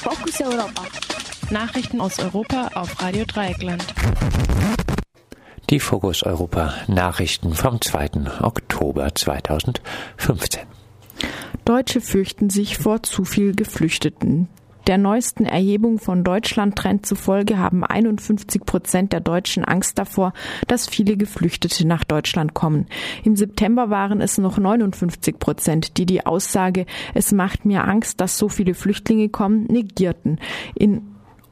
Fokus Europa. Nachrichten aus Europa auf Radio Dreieckland. Die Fokus Europa Nachrichten vom 2. Oktober 2015. Deutsche fürchten sich vor zu viel Geflüchteten. Der neuesten Erhebung von Deutschland Trend zufolge haben 51 Prozent der Deutschen Angst davor, dass viele Geflüchtete nach Deutschland kommen. Im September waren es noch 59 Prozent, die die Aussage, es macht mir Angst, dass so viele Flüchtlinge kommen, negierten. In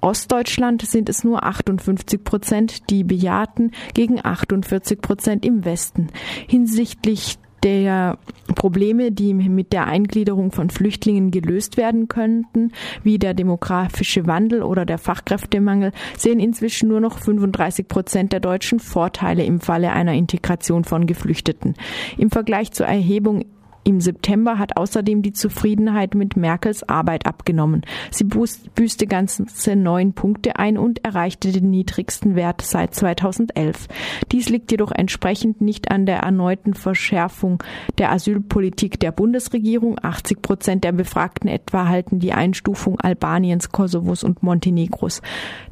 Ostdeutschland sind es nur 58 Prozent, die bejahten, gegen 48 Prozent im Westen. Hinsichtlich der Probleme, die mit der Eingliederung von Flüchtlingen gelöst werden könnten, wie der demografische Wandel oder der Fachkräftemangel, sehen inzwischen nur noch 35 Prozent der Deutschen Vorteile im Falle einer Integration von Geflüchteten. Im Vergleich zur Erhebung im September hat außerdem die Zufriedenheit mit Merkels Arbeit abgenommen. Sie büßte ganze neun Punkte ein und erreichte den niedrigsten Wert seit 2011. Dies liegt jedoch entsprechend nicht an der erneuten Verschärfung der Asylpolitik der Bundesregierung. 80 Prozent der Befragten etwa halten die Einstufung Albaniens, Kosovos und Montenegros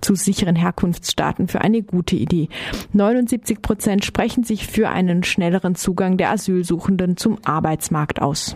zu sicheren Herkunftsstaaten für eine gute Idee. 79 Prozent sprechen sich für einen schnelleren Zugang der Asylsuchenden zum Arbeitsmarkt. Markt aus.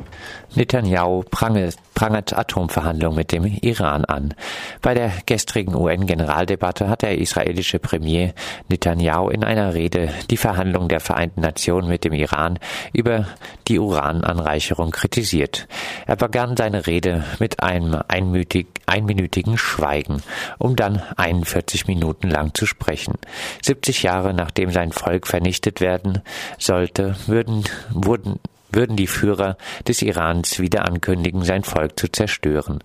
Netanyahu prangelt, prangert Atomverhandlungen mit dem Iran an. Bei der gestrigen UN-Generaldebatte hat der israelische Premier Netanyahu in einer Rede die Verhandlungen der Vereinten Nationen mit dem Iran über die Urananreicherung kritisiert. Er begann seine Rede mit einem einmütig, einminütigen Schweigen, um dann 41 Minuten lang zu sprechen. 70 Jahre nachdem sein Volk vernichtet werden sollte, würden, wurden würden die Führer des Irans wieder ankündigen, sein Volk zu zerstören.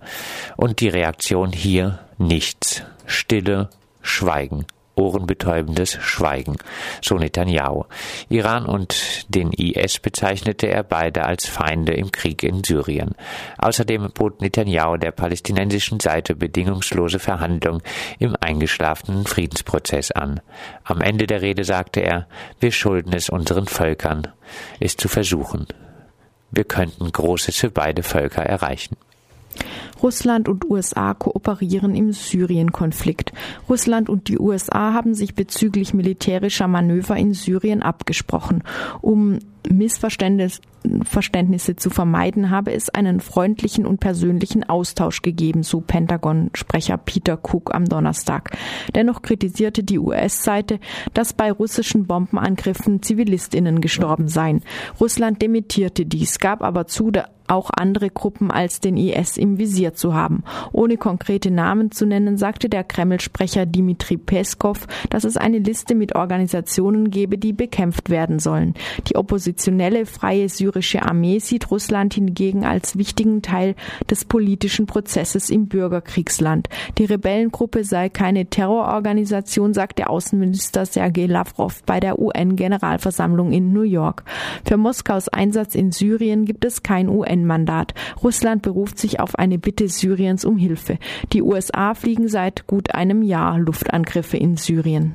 Und die Reaktion hier nichts. Stille, Schweigen ohrenbetäubendes Schweigen, so Netanyahu. Iran und den IS bezeichnete er beide als Feinde im Krieg in Syrien. Außerdem bot Netanyahu der palästinensischen Seite bedingungslose Verhandlungen im eingeschlafenen Friedensprozess an. Am Ende der Rede sagte er, wir schulden es unseren Völkern, es zu versuchen. Wir könnten Großes für beide Völker erreichen. Russland und USA kooperieren im Syrien-Konflikt. Russland und die USA haben sich bezüglich militärischer Manöver in Syrien abgesprochen. Um Missverständnisse zu vermeiden, habe es einen freundlichen und persönlichen Austausch gegeben, so Pentagon-Sprecher Peter Cook am Donnerstag. Dennoch kritisierte die US-Seite, dass bei russischen Bombenangriffen Zivilistinnen gestorben seien. Russland dementierte dies, gab aber zu, auch andere Gruppen als den IS im Visier zu haben. Ohne konkrete Namen zu nennen, sagte der Kreml-Sprecher Dmitri Peskov, dass es eine Liste mit Organisationen gebe, die bekämpft werden sollen. Die Opposition oppositionelle Freie Syrische Armee sieht Russland hingegen als wichtigen Teil des politischen Prozesses im Bürgerkriegsland. Die Rebellengruppe sei keine Terrororganisation, sagte Außenminister Sergei Lavrov bei der UN-Generalversammlung in New York. Für Moskaus Einsatz in Syrien gibt es kein UN-Mandat. Russland beruft sich auf eine Bitte Syriens um Hilfe. Die USA fliegen seit gut einem Jahr Luftangriffe in Syrien.